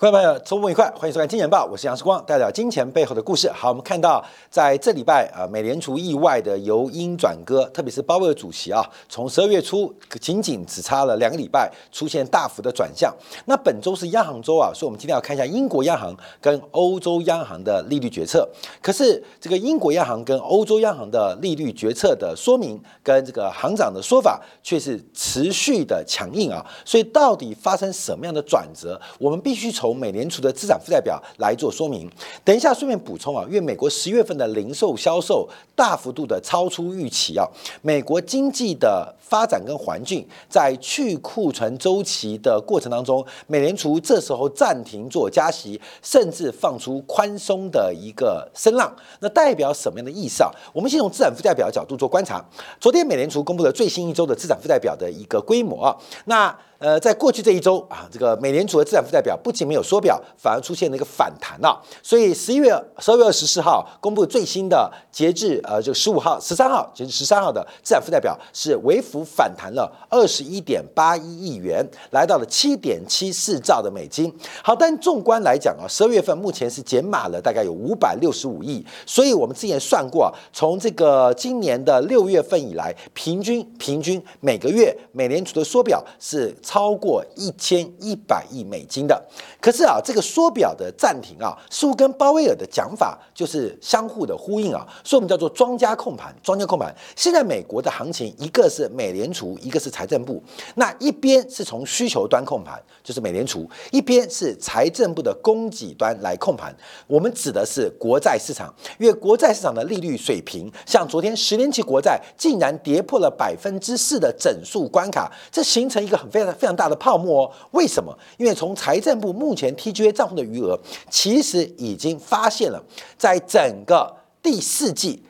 各位朋友，周末愉快，欢迎收看《金钱报》，我是杨世光，带来金钱背后的故事。好，我们看到在这礼拜啊，美联储意外的由鹰转鸽，特别是鲍威尔主席啊，从十二月初仅仅只差了两个礼拜，出现大幅的转向。那本周是央行周啊，所以我们今天要看一下英国央行跟欧洲央行的利率决策。可是这个英国央行跟欧洲央行的利率决策的说明，跟这个行长的说法却是持续的强硬啊。所以到底发生什么样的转折，我们必须从从美联储的资产负债表来做说明。等一下，顺便补充啊，因为美国十月份的零售销售大幅度的超出预期啊，美国经济的发展跟环境在去库存周期的过程当中，美联储这时候暂停做加息，甚至放出宽松的一个声浪，那代表什么样的意思啊？我们先从资产负债表角度做观察。昨天美联储公布了最新一周的资产负债表的一个规模啊，那。呃，在过去这一周啊，这个美联储的资产负债表不仅没有缩表，反而出现了一个反弹了。所以十一月十二月二十四号公布最新的截至呃，这个十五号、十三号，截至十三号的资产负债表是微幅反弹了二十一点八一亿元，来到了七点七四兆的美金。好，但纵观来讲啊，十二月份目前是减码了大概有五百六十五亿。所以我们之前算过，从这个今年的六月份以来，平均平均每个月美联储的缩表是。超过一千一百亿美金的，可是啊，这个缩表的暂停啊，似乎跟鲍威尔的讲法就是相互的呼应啊，所以我们叫做庄家控盘，庄家控盘。现在美国的行情，一个是美联储，一个是财政部，那一边是从需求端控盘，就是美联储；一边是财政部的供给端来控盘。我们指的是国债市场，因为国债市场的利率水平，像昨天十年期国债竟然跌破了百分之四的整数关卡，这形成一个很非常。非常大的泡沫哦，为什么？因为从财政部目前 TGA 账户的余额，其实已经发现了，在整个第四季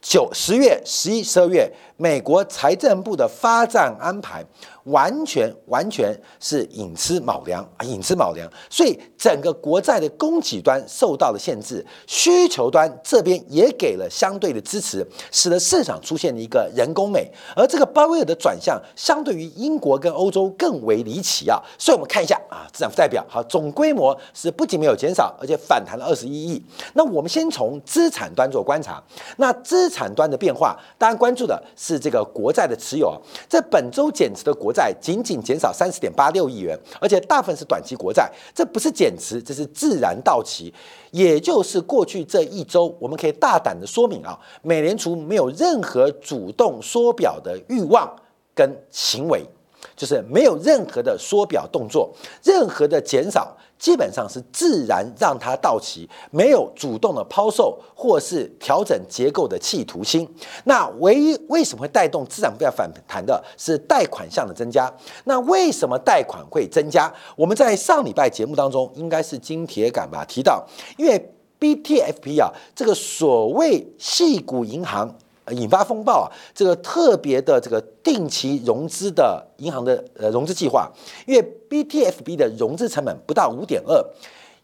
九十月、十一、十二月，美国财政部的发展安排。完全完全是隐吃卯粮啊，隐吃卯粮，所以整个国债的供给端受到了限制，需求端这边也给了相对的支持，使得市场出现了一个人工美。而这个鲍威尔的转向，相对于英国跟欧洲更为离奇啊。所以我们看一下啊，资产负债表好，总规模是不仅没有减少，而且反弹了二十一亿。那我们先从资产端做观察，那资产端的变化，当然关注的是这个国债的持有啊，在本周减持的国债债。仅仅减少三十点八六亿元，而且大部分是短期国债，这不是减持，这是自然到期。也就是过去这一周，我们可以大胆的说明啊，美联储没有任何主动缩表的欲望跟行为，就是没有任何的缩表动作，任何的减少。基本上是自然让它到期，没有主动的抛售或是调整结构的企图心。那唯一为什么会带动资产不要反弹的是贷款项的增加。那为什么贷款会增加？我们在上礼拜节目当中应该是金铁杆吧提到，因为 BTFP 啊，这个所谓细股银行。引发风暴啊！这个特别的这个定期融资的银行的呃融资计划，因为 BTFP 的融资成本不到五点二，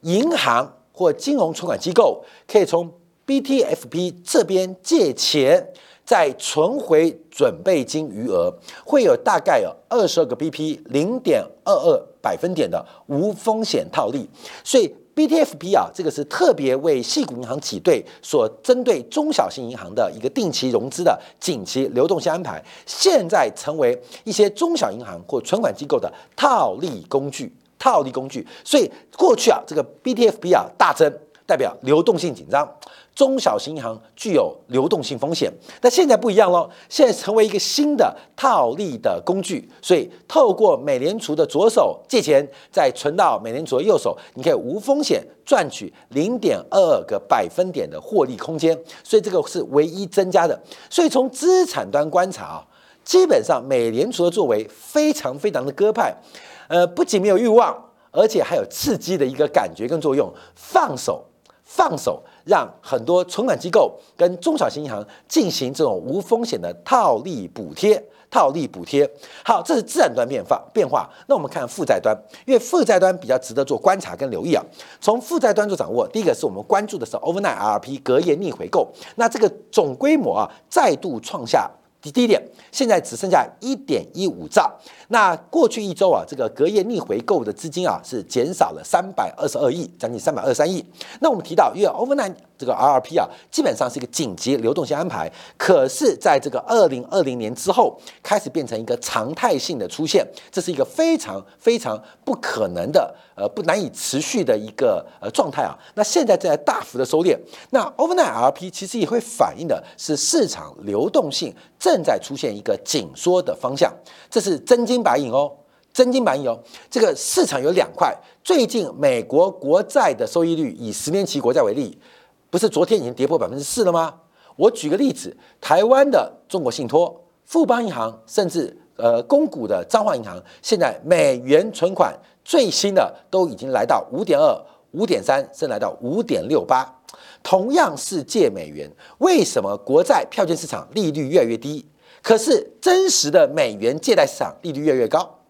银行或金融存款机构可以从 BTFP 这边借钱，再存回准备金余额，会有大概有二十二个 BP 零点二二百分点的无风险套利，所以。BTFP 啊，这个是特别为系股银行挤兑所针对中小型银行的一个定期融资的紧急流动性安排，现在成为一些中小银行或存款机构的套利工具。套利工具，所以过去啊，这个 BTFP 啊大增，代表流动性紧张。中小型银行具有流动性风险，但现在不一样喽，现在成为一个新的套利的工具。所以，透过美联储的左手借钱，再存到美联储的右手，你可以无风险赚取零点二二个百分点的获利空间。所以，这个是唯一增加的。所以，从资产端观察啊，基本上美联储的作为非常非常的鸽派，呃，不仅没有欲望，而且还有刺激的一个感觉跟作用，放手。放手，让很多存款机构跟中小型银行进行这种无风险的套利补贴，套利补贴。好，这是自然端变化变化。那我们看负债端，因为负债端比较值得做观察跟留意啊。从负债端做掌握，第一个是我们关注的是 overnight RP 隔夜逆回购，那这个总规模啊再度创下。第一点，现在只剩下一点一五兆。那过去一周啊，这个隔夜逆回购的资金啊是减少了三百二十二亿，将近三百二十三亿。那我们提到，因为 overnight 这个 RRP 啊，基本上是一个紧急流动性安排，可是在这个二零二零年之后，开始变成一个常态性的出现，这是一个非常非常不可能的，呃，不难以持续的一个呃状态啊。那现在正在大幅的收敛，那 overnight RRP 其实也会反映的是市场流动性。正在出现一个紧缩的方向，这是真金白银哦，真金白银哦。这个市场有两块，最近美国国债的收益率，以十年期国债为例，不是昨天已经跌破百分之四了吗？我举个例子，台湾的中国信托、富邦银行，甚至呃公股的彰化银行，现在美元存款最新的都已经来到五点二、五点三，甚至来到五点六八。同样是借美元，为什么国债票券市场利率越来越低，可是真实的美元借贷市场利率越来越高？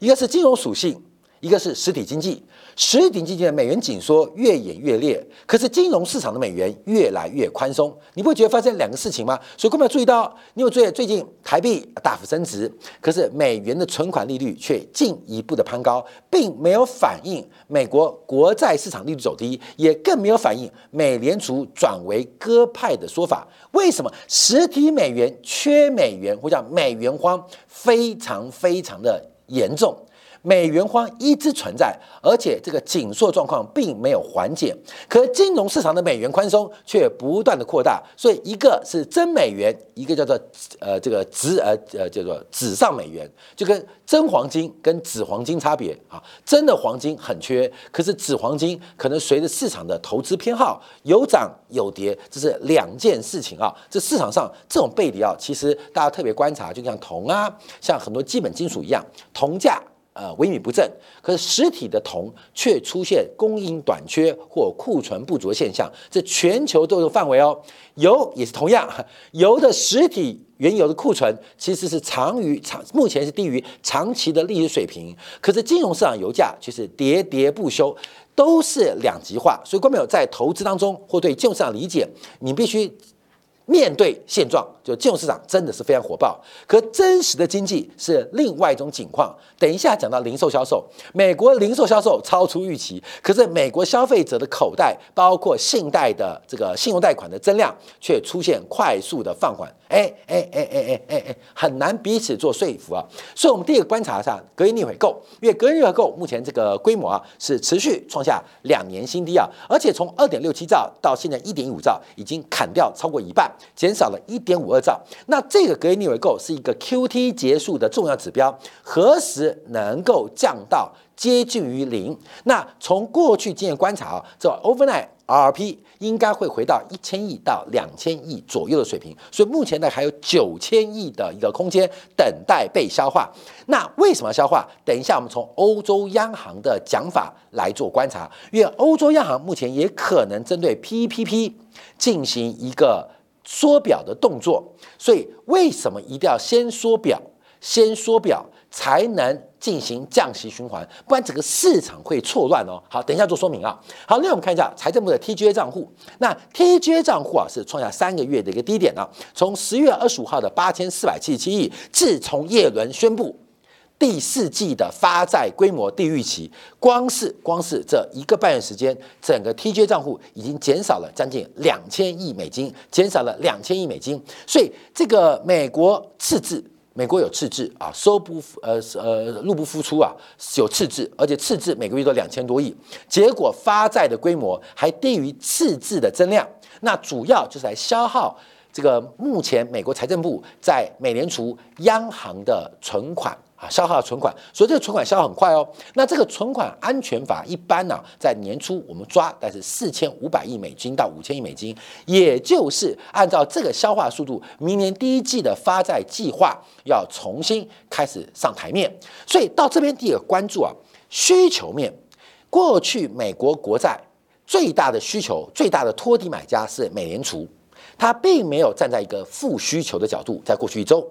一个是金融属性，一个是实体经济。实体经济的美元紧缩越演越烈，可是金融市场的美元越来越宽松，你不觉得发生两个事情吗？所以，各位注意到，你有注意最近台币大幅升值，可是美元的存款利率却进一步的攀高，并没有反映美国国债市场利率走低，也更没有反映美联储转为鸽派的说法。为什么实体美元缺美元，或者叫美元荒，非常非常的严重？美元荒一直存在，而且这个紧缩状况并没有缓解。可金融市场的美元宽松却不断的扩大，所以一个是真美元，一个叫做呃这个纸呃呃叫做纸上美元，就跟真黄金跟纸黄金差别啊。真的黄金很缺，可是纸黄金可能随着市场的投资偏好有涨有跌，这是两件事情啊。这市场上这种背离啊，其实大家特别观察，就像铜啊，像很多基本金属一样，铜价。呃，萎靡不振，可是实体的铜却出现供应短缺或库存不足的现象，这全球都有范围哦。油也是同样，油的实体原油的库存其实是长于长，目前是低于长期的历史水平。可是金融市场油价却是喋喋不休，都是两极化。所以，观众朋友在投资当中或对金融市场理解，你必须。面对现状，就金融市场真的是非常火爆。可真实的经济是另外一种景况。等一下讲到零售销售，美国零售销售超出预期，可是美国消费者的口袋，包括信贷的这个信用贷款的增量，却出现快速的放缓。哎哎哎哎哎哎哎，很难彼此做说服啊。所以，我们第一个观察一下隔夜逆回购，因为隔夜逆回购目前这个规模啊是持续创下两年新低啊，而且从二点六七兆到现在一点五兆，已经砍掉超过一半。减少了一点五二兆，那这个隔夜逆回购是一个 Q T 结束的重要指标，何时能够降到接近于零？那从过去经验观察啊，这 overnight R P 应该会回到一千亿到两千亿左右的水平，所以目前呢还有九千亿的一个空间等待被消化。那为什么消化？等一下我们从欧洲央行的讲法来做观察，因为欧洲央行目前也可能针对 P P P 进行一个。缩表的动作，所以为什么一定要先缩表？先缩表才能进行降息循环，不然整个市场会错乱哦。好，等一下做说明啊。好，那我们看一下财政部的 TGA 账户。那 TGA 账户啊是创下三个月的一个低点啊，从十月二十五号的八千四百七十七亿，自从叶伦宣布。第四季的发债规模低于预期，光是光是这一个半月时间，整个 TJ 账户已经减少了将近两千亿美金，减少了两千亿美金。所以这个美国赤字，美国有赤字啊，收不呃呃入不敷出啊，有赤字，而且赤字每个月都两千多亿，结果发债的规模还低于赤字的增量，那主要就是来消耗这个目前美国财政部在美联储央行的存款。啊，消耗存款，所以这个存款消耗很快哦。那这个存款安全法一般呢，在年初我们抓，但是四千五百亿美金到五千亿美金，也就是按照这个消化速度，明年第一季的发债计划要重新开始上台面。所以到这边第一个关注啊，需求面，过去美国国债最大的需求、最大的托底买家是美联储，它并没有站在一个负需求的角度，在过去一周，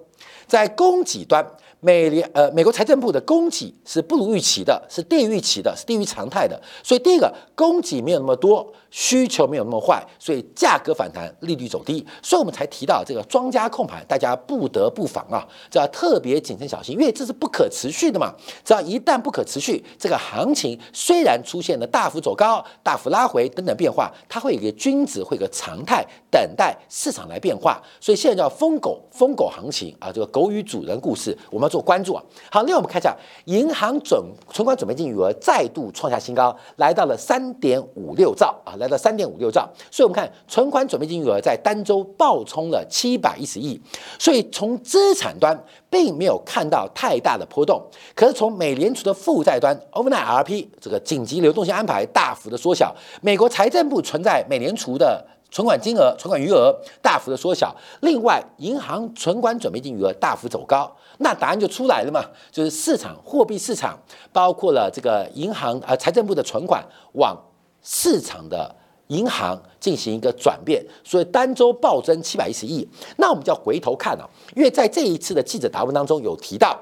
在供给端。美联呃美国财政部的供给是不如预期的，是低于预期的，是低于常态的。所以第一个供给没有那么多，需求没有那么坏，所以价格反弹，利率走低。所以我们才提到这个庄家控盘，大家不得不防啊，这要特别谨慎小心，因为这是不可持续的嘛。只要一旦不可持续，这个行情虽然出现了大幅走高、大幅拉回等等变化，它会有一个均值，会有个常态，等待市场来变化。所以现在叫疯狗疯狗行情啊，这个狗与主人故事，我们。做关注啊，好，另外我们看一下银行准存款准备金余额再度创下新高，来到了三点五六兆啊，来到三点五六兆，所以我们看存款准备金余额在单周暴冲了七百一十亿，所以从资产端并没有看到太大的波动，可是从美联储的负债端，overnight RP 这个紧急流动性安排大幅的缩小，美国财政部存在美联储的。存款金额、存款余额大幅的缩小，另外银行存款准备金余额大幅走高，那答案就出来了嘛？就是市场货币市场包括了这个银行啊财政部的存款往市场的银行进行一个转变，所以单周暴增七百一十亿。那我们就要回头看啊，因为在这一次的记者答问当中有提到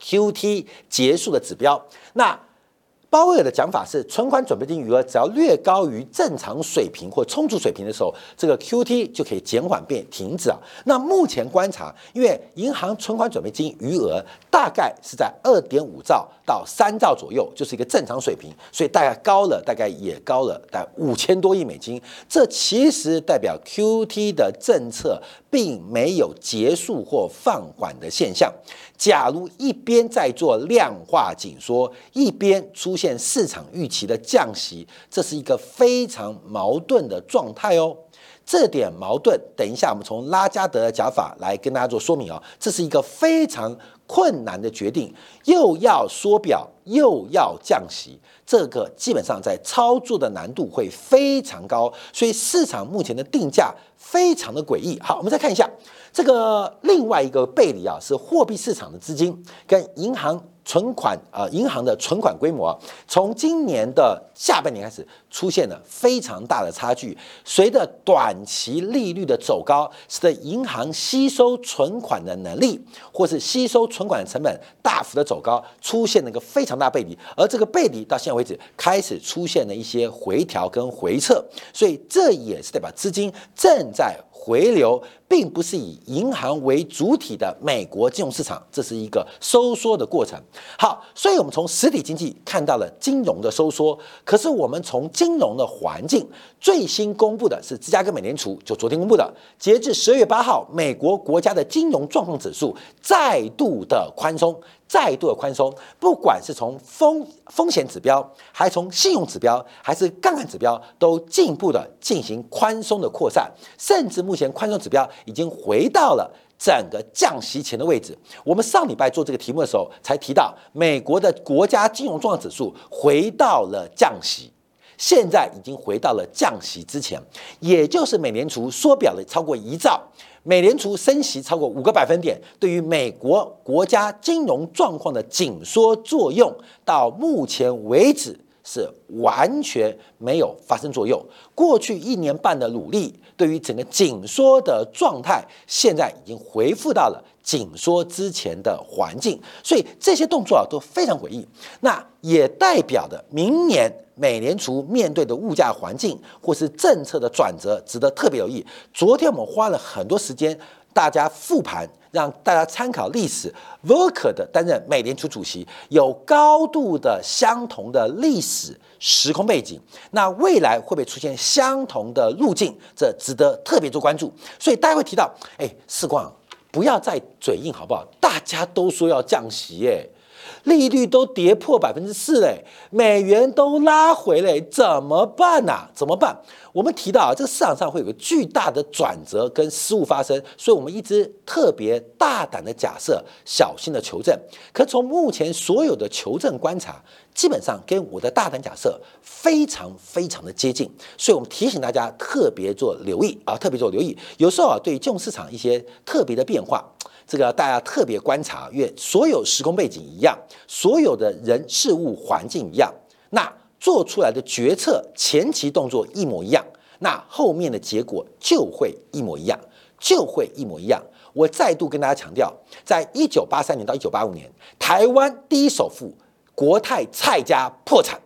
Q T 结束的指标，那。鲍威尔的讲法是，存款准备金余额只要略高于正常水平或充足水平的时候，这个 Q T 就可以减缓变停止啊。那目前观察，因为银行存款准备金余额大概是在二点五兆到三兆左右，就是一个正常水平，所以大概高了，大概也高了，大概五千多亿美金。这其实代表 Q T 的政策并没有结束或放缓的现象。假如一边在做量化紧缩，一边出现市场预期的降息，这是一个非常矛盾的状态哦。这点矛盾，等一下我们从拉加德的讲法来跟大家做说明啊。这是一个非常困难的决定，又要缩表，又要降息，这个基本上在操作的难度会非常高，所以市场目前的定价非常的诡异。好，我们再看一下。这个另外一个背离啊，是货币市场的资金跟银行存款啊，银行的存款规模，从今年的下半年开始出现了非常大的差距。随着短期利率的走高，使得银行吸收存款的能力，或是吸收存款的成本大幅的走高，出现了一个非常大背离。而这个背离到现在为止，开始出现了一些回调跟回撤，所以这也是代表资金正在。回流并不是以银行为主体的美国金融市场，这是一个收缩的过程。好，所以我们从实体经济看到了金融的收缩，可是我们从金融的环境最新公布的是芝加哥美联储就昨天公布的，截至十二月八号，美国国家的金融状况指数再度的宽松。再度的宽松，不管是从风风险指标，还从信用指标，还是杠杆指标，都进一步的进行宽松的扩散，甚至目前宽松指标已经回到了整个降息前的位置。我们上礼拜做这个题目的时候，才提到美国的国家金融状况指数回到了降息，现在已经回到了降息之前，也就是美联储缩表了超过一兆。美联储升息超过五个百分点，对于美国国家金融状况的紧缩作用，到目前为止是完全没有发生作用。过去一年半的努力，对于整个紧缩的状态，现在已经恢复到了紧缩之前的环境。所以这些动作啊都非常诡异。那也代表的明年。美联储面对的物价环境或是政策的转折，值得特别留意。昨天我们花了很多时间，大家复盘，让大家参考历史。Volcker 的担任美联储主席，有高度的相同的历史时空背景。那未来会不会出现相同的路径？这值得特别做关注。所以大家会提到，哎，世光，不要再嘴硬好不好？大家都说要降息，耶。利率都跌破百分之四嘞，美元都拉回嘞，怎么办呐？怎么办？我们提到啊，这个市场上会有个巨大的转折跟失误发生，所以我们一直特别大胆的假设，小心的求证。可从目前所有的求证观察，基本上跟我的大胆假设非常非常的接近，所以我们提醒大家特别做留意啊，特别做留意。有时候啊，对金融市场一些特别的变化。这个大家特别观察，因为所有时空背景一样，所有的人事物环境一样，那做出来的决策前期动作一模一样，那后面的结果就会一模一样，就会一模一样。我再度跟大家强调，在一九八三年到一九八五年，台湾第一首富国泰蔡家破产。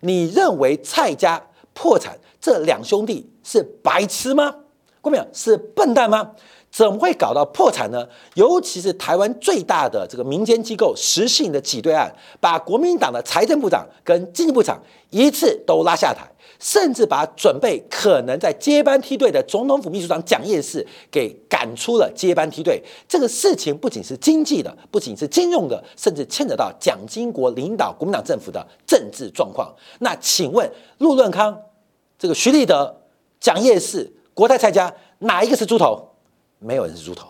你认为蔡家破产，这两兄弟是白痴吗？过没有？是笨蛋吗？怎么会搞到破产呢？尤其是台湾最大的这个民间机构实性的挤兑案，把国民党的财政部长跟经济部长一次都拉下台。甚至把准备可能在接班梯队的总统府秘书长蒋介石给赶出了接班梯队。这个事情不仅是经济的，不仅是金融的，甚至牵扯到蒋经国领导国民党政府的政治状况。那请问陆润康、这个徐立德、蒋介石、国泰蔡家，哪一个是猪头？没有人是猪头，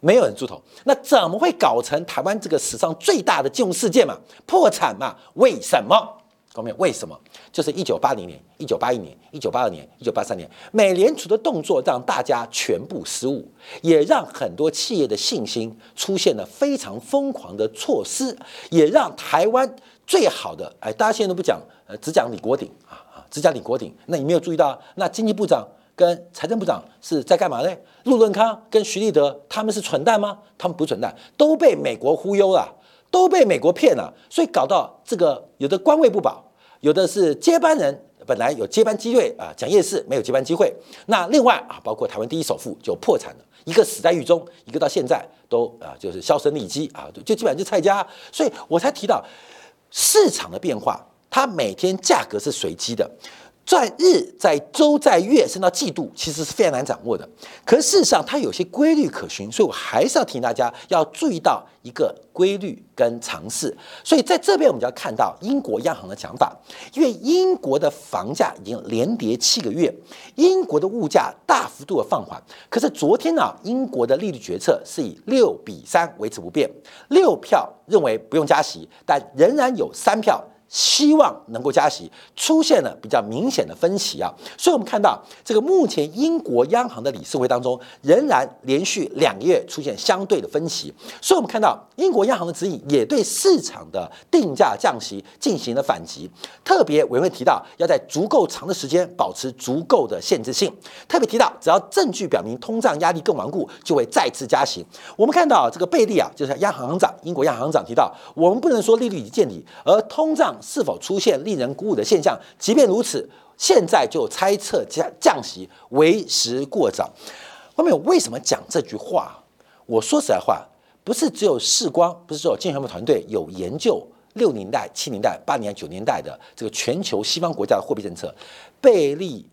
没有人猪头。那怎么会搞成台湾这个史上最大的金融事件嘛？破产嘛？为什么？后面为什么？就是一九八零年、一九八一年、一九八二年、一九八三年，美联储的动作让大家全部失误，也让很多企业的信心出现了非常疯狂的措施，也让台湾最好的哎，大家现在都不讲，呃，只讲李国鼎啊啊，只讲李国鼎。那你没有注意到，那经济部长跟财政部长是在干嘛呢？陆润康跟徐立德他们是蠢蛋吗？他们不蠢蛋，都被美国忽悠了。都被美国骗了，所以搞到这个有的官位不保，有的是接班人本来有接班机会啊，蒋介石没有接班机会。那另外啊，包括台湾第一首富就破产了，一个死在狱中，一个到现在都啊就是销声匿迹啊，就基本上就蔡家。所以我才提到市场的变化，它每天价格是随机的。在日、在周、在月，升到季度，其实是非常难掌握的。可事实上，它有些规律可循，所以我还是要提醒大家要注意到一个规律跟尝试。所以在这边，我们就要看到英国央行的讲法，因为英国的房价已经连跌七个月，英国的物价大幅度的放缓。可是昨天呢，英国的利率决策是以六比三维持不变，六票认为不用加息，但仍然有三票。希望能够加息，出现了比较明显的分歧啊，所以我们看到这个目前英国央行的理事会当中，仍然连续两个月出现相对的分歧，所以我们看到英国央行的指引也对市场的定价降息进行了反击，特别委员会提到要在足够长的时间保持足够的限制性，特别提到只要证据表明通胀压力更顽固，就会再次加息。我们看到这个贝利啊，就是央行行长，英国央行行长提到，我们不能说利率已见底，而通胀。是否出现令人鼓舞的现象？即便如此，现在就猜测降降息为时过早。后面为什么讲这句话？我说实在话，不是只有世光，不是只有金融部团队有研究六年代、七年代、八年、九年代的这个全球西方国家的货币政策，贝利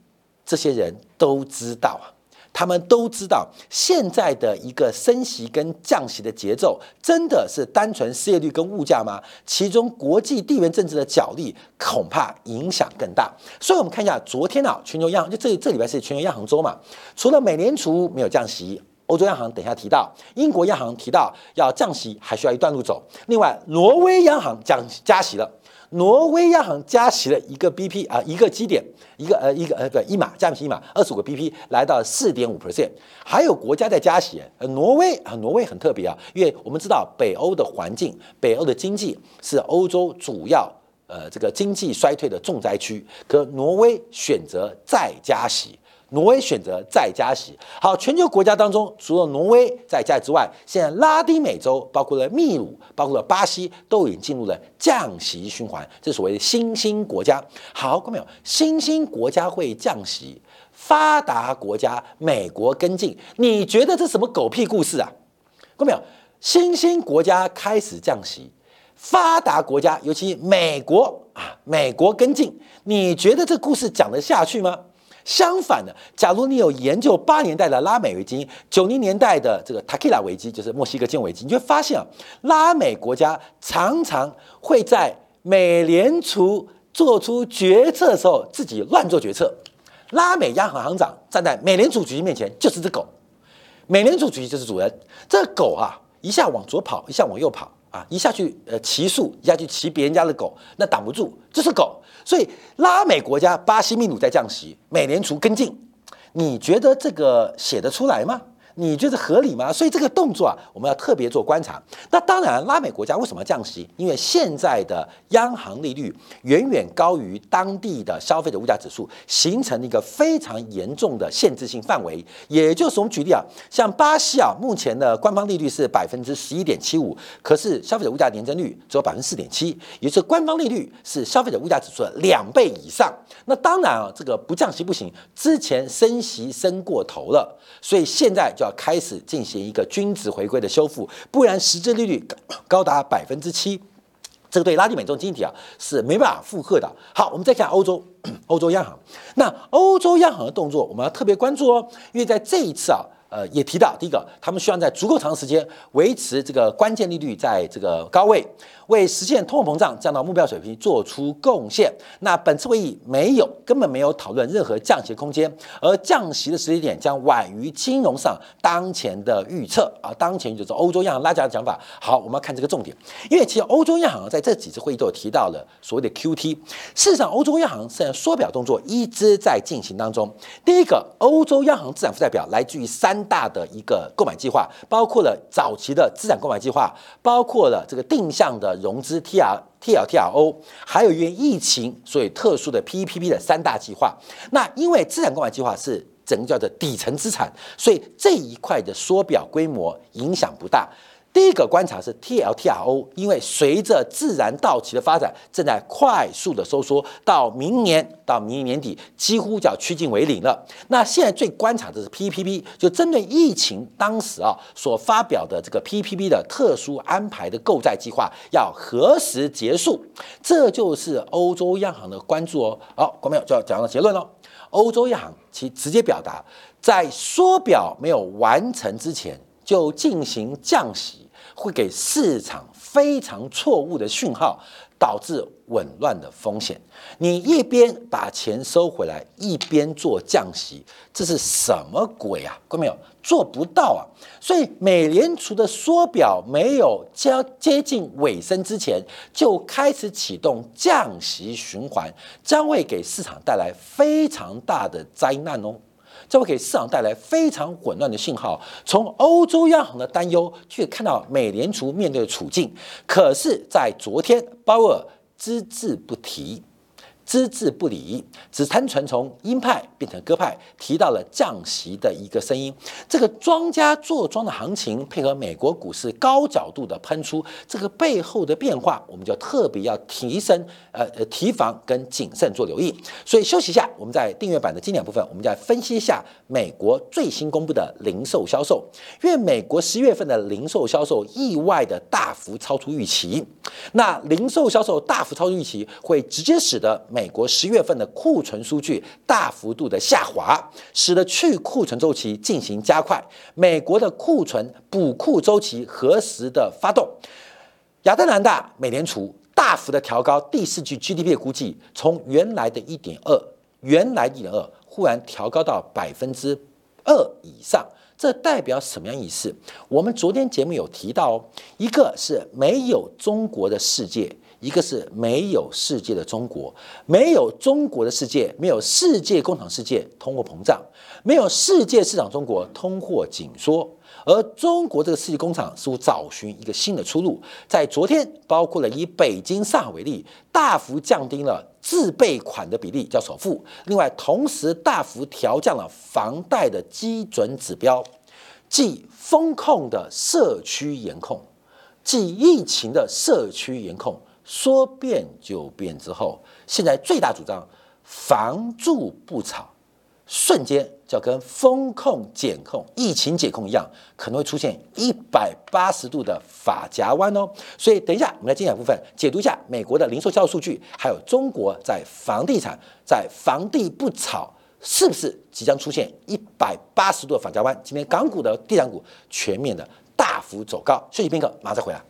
这些人都知道啊。他们都知道，现在的一个升息跟降息的节奏，真的是单纯失业率跟物价吗？其中国际地缘政治的角力恐怕影响更大。所以，我们看一下昨天啊，全球央行就这这礼拜是全球央行周嘛，除了美联储没有降息，欧洲央行等一下提到，英国央行提到要降息，还需要一段路走。另外，挪威央行降加息了。挪威央行加息了一个 BP 啊，一个基点，一个呃一个呃不一码加息一码，二十五个 BP 来到四点五 percent。还有国家在加息，呃，挪威啊，挪威很特别啊，因为我们知道北欧的环境，北欧的经济是欧洲主要呃这个经济衰退的重灾区，可挪威选择再加息。挪威选择再加息。好，全球国家当中，除了挪威在加之外，现在拉丁美洲包括了秘鲁、包括了巴西，都已经进入了降息循环，这所谓的新兴国家。好，看没有？新兴国家会降息，发达国家美国跟进，你觉得这什么狗屁故事啊？看没有？新兴国家开始降息，发达国家尤其美国啊，美国跟进，你觉得这故事讲得下去吗？相反的，假如你有研究八年代的拉美危机、九零年代的这个塔基拉危机，就是墨西哥金融危机，你就会发现啊，拉美国家常常会在美联储做出决策的时候自己乱做决策。拉美央行行长站在美联储主席面前就是只狗，美联储主席就是主人。这狗啊，一下往左跑，一下往右跑啊，一下去呃骑树，一下去骑别人家的狗，那挡不住，这是狗。所以拉美国家巴西、秘鲁在降息，美联储跟进，你觉得这个写得出来吗？你觉得合理吗？所以这个动作啊，我们要特别做观察。那当然，拉美国家为什么要降息？因为现在的央行利率远远高于当地的消费者物价指数，形成了一个非常严重的限制性范围。也就是我们举例啊，像巴西啊，目前的官方利率是百分之十一点七五，可是消费者物价年增率只有百分之四点七，也就是官方利率是消费者物价指数的两倍以上。那当然啊，这个不降息不行，之前升息升过头了，所以现在就开始进行一个均值回归的修复，不然实质利率 高达百分之七，这个对拉丁美洲经济体啊是没办法负荷的。好，我们再看欧洲，欧洲央行，那欧洲央行的动作我们要特别关注哦，因为在这一次啊。呃，也提到第一个，他们希望在足够长时间维持这个关键利率在这个高位，为实现通货膨胀降到目标水平做出贡献。那本次会议没有，根本没有讨论任何降息空间，而降息的时间点将晚于金融上当前的预测啊。当前就是欧洲央行拉加的讲法。好，我们要看这个重点，因为其实欧洲央行在这几次会议都有提到了所谓的 QT。事实上，欧洲央行现在缩表动作一直在进行当中。第一个，欧洲央行资产负债表来自于三。大的一个购买计划，包括了早期的资产购买计划，包括了这个定向的融资 T R T L T R O，还有因为疫情所以特殊的 P E P P 的三大计划。那因为资产购买计划是整个叫做底层资产，所以这一块的缩表规模影响不大。第一个观察是 TLTRO，因为随着自然到期的发展，正在快速的收缩，到明年到明年年底几乎就要趋近为零了。那现在最观察的是 PPP，就针对疫情当时啊所发表的这个 PPP 的特殊安排的购债计划要何时结束？这就是欧洲央行的关注哦。好，观众朋友就要讲到结论喽。欧洲央行其直接表达，在缩表没有完成之前就进行降息。会给市场非常错误的讯号，导致紊乱的风险。你一边把钱收回来，一边做降息，这是什么鬼啊？各位没有做不到啊！所以美联储的缩表没有将接近尾声之前，就开始启动降息循环，将会给市场带来非常大的灾难哦。这会给市场带来非常混乱的信号。从欧洲央行的担忧，去看到美联储面对的处境。可是，在昨天，鲍尔只字不提。只字不理，只单纯从鹰派变成鸽派，提到了降息的一个声音。这个庄家坐庄的行情，配合美国股市高角度的喷出，这个背后的变化，我们就特别要提升呃呃提防跟谨慎做留意。所以休息一下，我们在订阅版的经典部分，我们再分析一下美国最新公布的零售销售。因为美国十月份的零售销售意外的大幅超出预期，那零售销售大幅超出预期，会直接使得。美国十月份的库存数据大幅度的下滑，使得去库存周期进行加快。美国的库存补库周期何时的发动？亚特兰大美联储大幅的调高第四季 GDP 估计，从原来的一点二，原来一点二，忽然调高到百分之二以上。这代表什么样意思？我们昨天节目有提到，一个是没有中国的世界。一个是没有世界的中国，没有中国的世界，没有世界工厂世界，通货膨胀，没有世界市场中国，通货紧缩。而中国这个世界工厂似乎找寻一个新的出路，在昨天，包括了以北京、上海为例，大幅降低了自备款的比例，叫首付。另外，同时大幅调降了房贷的基准指标，即风控的社区严控，即疫情的社区严控。说变就变之后，现在最大主张房住不炒，瞬间就要跟风控、检控、疫情解控一样，可能会出现一百八十度的法夹弯哦。所以，等一下我们来精讲部分解读一下美国的零售销售数据，还有中国在房地产在房地不炒是不是即将出现一百八十度的法夹弯？今天港股的地产股全面的大幅走高。休息片刻，马上回来。